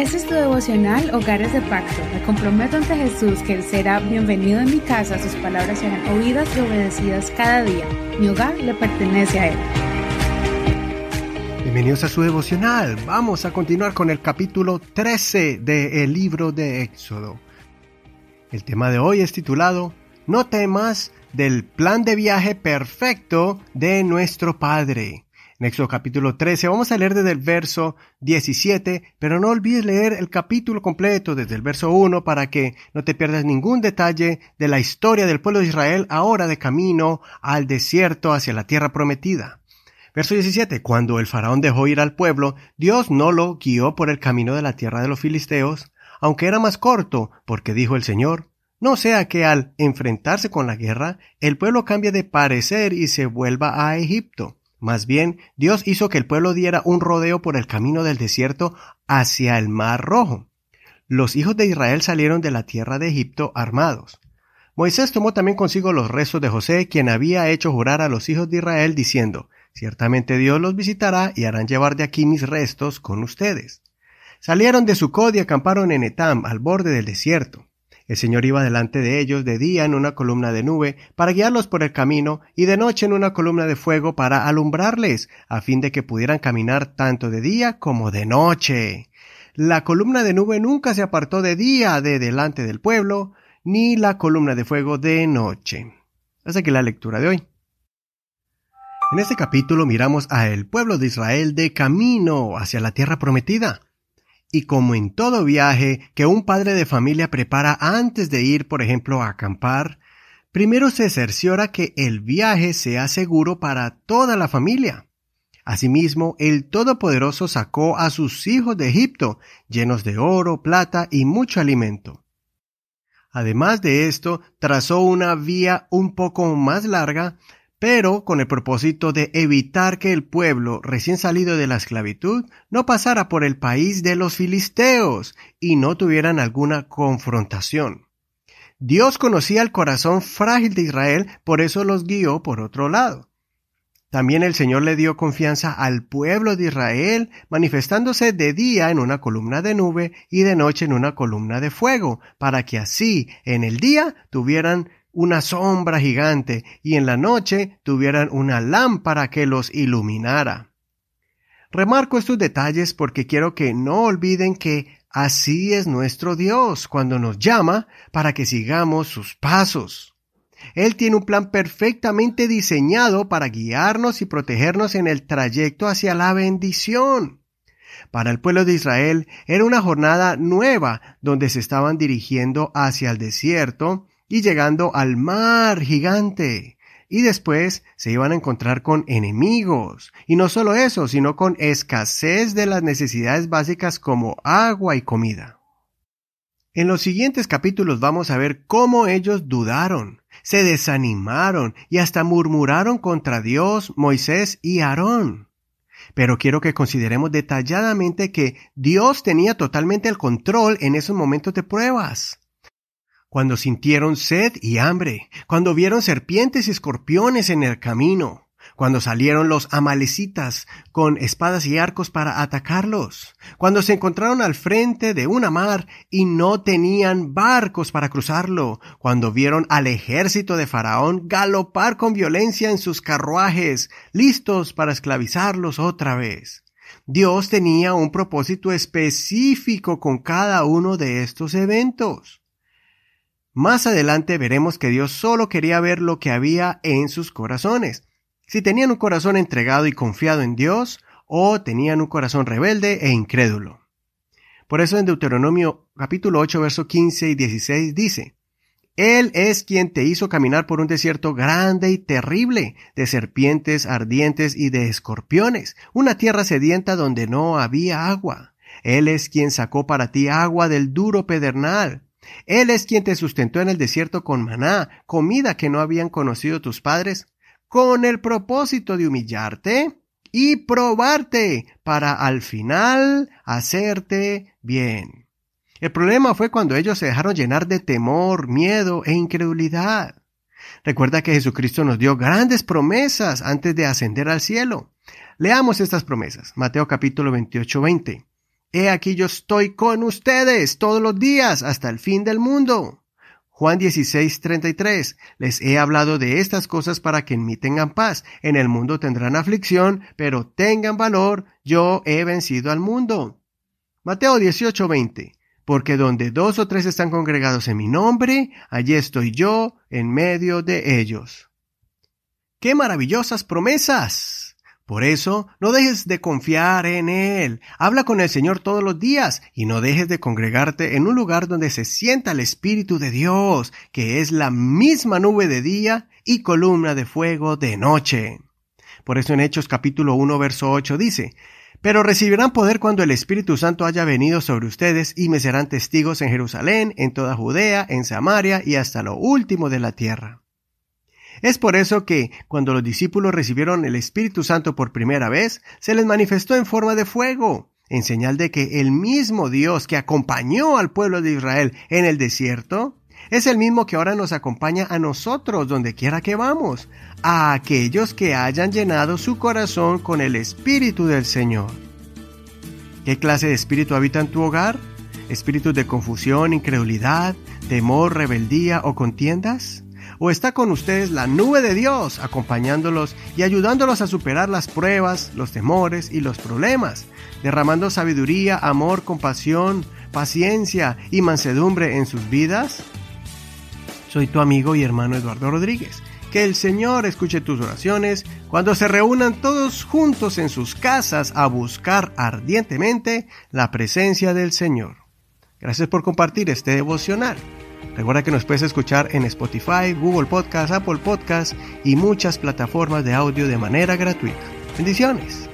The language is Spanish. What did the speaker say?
Este es tu devocional Hogares de Pacto. Me comprometo ante Jesús que Él será bienvenido en mi casa, sus palabras serán oídas y obedecidas cada día. Mi hogar le pertenece a Él. Bienvenidos a su devocional. Vamos a continuar con el capítulo 13 del libro de Éxodo. El tema de hoy es titulado No temas del plan de viaje perfecto de nuestro Padre. Éxodo capítulo 13 vamos a leer desde el verso 17, pero no olvides leer el capítulo completo desde el verso 1 para que no te pierdas ningún detalle de la historia del pueblo de Israel ahora de camino al desierto hacia la tierra prometida. Verso 17. Cuando el faraón dejó ir al pueblo, Dios no lo guió por el camino de la tierra de los filisteos, aunque era más corto, porque dijo el Señor, no sea que al enfrentarse con la guerra, el pueblo cambie de parecer y se vuelva a Egipto. Más bien, Dios hizo que el pueblo diera un rodeo por el camino del desierto hacia el Mar Rojo. Los hijos de Israel salieron de la tierra de Egipto armados. Moisés tomó también consigo los restos de José, quien había hecho jurar a los hijos de Israel, diciendo, Ciertamente Dios los visitará y harán llevar de aquí mis restos con ustedes. Salieron de Sucod y acamparon en Etam, al borde del desierto. El Señor iba delante de ellos de día en una columna de nube para guiarlos por el camino y de noche en una columna de fuego para alumbrarles, a fin de que pudieran caminar tanto de día como de noche. La columna de nube nunca se apartó de día de delante del pueblo, ni la columna de fuego de noche. Hasta aquí la lectura de hoy. En este capítulo miramos a el pueblo de Israel de camino hacia la tierra prometida. Y como en todo viaje que un padre de familia prepara antes de ir, por ejemplo, a acampar, primero se cerciora que el viaje sea seguro para toda la familia. Asimismo, el Todopoderoso sacó a sus hijos de Egipto, llenos de oro, plata y mucho alimento. Además de esto, trazó una vía un poco más larga pero con el propósito de evitar que el pueblo recién salido de la esclavitud no pasara por el país de los filisteos y no tuvieran alguna confrontación. Dios conocía el corazón frágil de Israel, por eso los guió por otro lado. También el Señor le dio confianza al pueblo de Israel, manifestándose de día en una columna de nube y de noche en una columna de fuego, para que así en el día tuvieran una sombra gigante y en la noche tuvieran una lámpara que los iluminara. Remarco estos detalles porque quiero que no olviden que así es nuestro Dios cuando nos llama para que sigamos sus pasos. Él tiene un plan perfectamente diseñado para guiarnos y protegernos en el trayecto hacia la bendición. Para el pueblo de Israel era una jornada nueva donde se estaban dirigiendo hacia el desierto y llegando al mar gigante. Y después se iban a encontrar con enemigos. Y no solo eso, sino con escasez de las necesidades básicas como agua y comida. En los siguientes capítulos vamos a ver cómo ellos dudaron, se desanimaron y hasta murmuraron contra Dios, Moisés y Aarón. Pero quiero que consideremos detalladamente que Dios tenía totalmente el control en esos momentos de pruebas cuando sintieron sed y hambre, cuando vieron serpientes y escorpiones en el camino, cuando salieron los amalecitas con espadas y arcos para atacarlos, cuando se encontraron al frente de una mar y no tenían barcos para cruzarlo, cuando vieron al ejército de Faraón galopar con violencia en sus carruajes, listos para esclavizarlos otra vez. Dios tenía un propósito específico con cada uno de estos eventos. Más adelante veremos que Dios solo quería ver lo que había en sus corazones. Si tenían un corazón entregado y confiado en Dios, o tenían un corazón rebelde e incrédulo. Por eso en Deuteronomio capítulo 8, verso 15 y 16 dice, Él es quien te hizo caminar por un desierto grande y terrible, de serpientes ardientes y de escorpiones, una tierra sedienta donde no había agua. Él es quien sacó para ti agua del duro pedernal él es quien te sustentó en el desierto con maná, comida que no habían conocido tus padres, con el propósito de humillarte y probarte para al final hacerte bien. El problema fue cuando ellos se dejaron llenar de temor, miedo e incredulidad. Recuerda que Jesucristo nos dio grandes promesas antes de ascender al cielo. Leamos estas promesas. Mateo capítulo 28, 20. He aquí yo estoy con ustedes todos los días hasta el fin del mundo. Juan 16, 33. Les he hablado de estas cosas para que en mí tengan paz. En el mundo tendrán aflicción, pero tengan valor. Yo he vencido al mundo. Mateo 18, 20. Porque donde dos o tres están congregados en mi nombre, allí estoy yo en medio de ellos. ¡Qué maravillosas promesas! Por eso, no dejes de confiar en Él. Habla con el Señor todos los días y no dejes de congregarte en un lugar donde se sienta el Espíritu de Dios, que es la misma nube de día y columna de fuego de noche. Por eso en Hechos capítulo 1 verso 8 dice, pero recibirán poder cuando el Espíritu Santo haya venido sobre ustedes y me serán testigos en Jerusalén, en toda Judea, en Samaria y hasta lo último de la tierra. Es por eso que, cuando los discípulos recibieron el Espíritu Santo por primera vez, se les manifestó en forma de fuego, en señal de que el mismo Dios que acompañó al pueblo de Israel en el desierto, es el mismo que ahora nos acompaña a nosotros donde quiera que vamos, a aquellos que hayan llenado su corazón con el Espíritu del Señor. ¿Qué clase de espíritu habita en tu hogar? ¿Espíritus de confusión, incredulidad, temor, rebeldía o contiendas? O está con ustedes la nube de Dios acompañándolos y ayudándolos a superar las pruebas, los temores y los problemas, derramando sabiduría, amor, compasión, paciencia y mansedumbre en sus vidas? Soy tu amigo y hermano Eduardo Rodríguez. Que el Señor escuche tus oraciones cuando se reúnan todos juntos en sus casas a buscar ardientemente la presencia del Señor. Gracias por compartir este devocional. Recuerda que nos puedes escuchar en Spotify, Google Podcast, Apple Podcast y muchas plataformas de audio de manera gratuita. Bendiciones.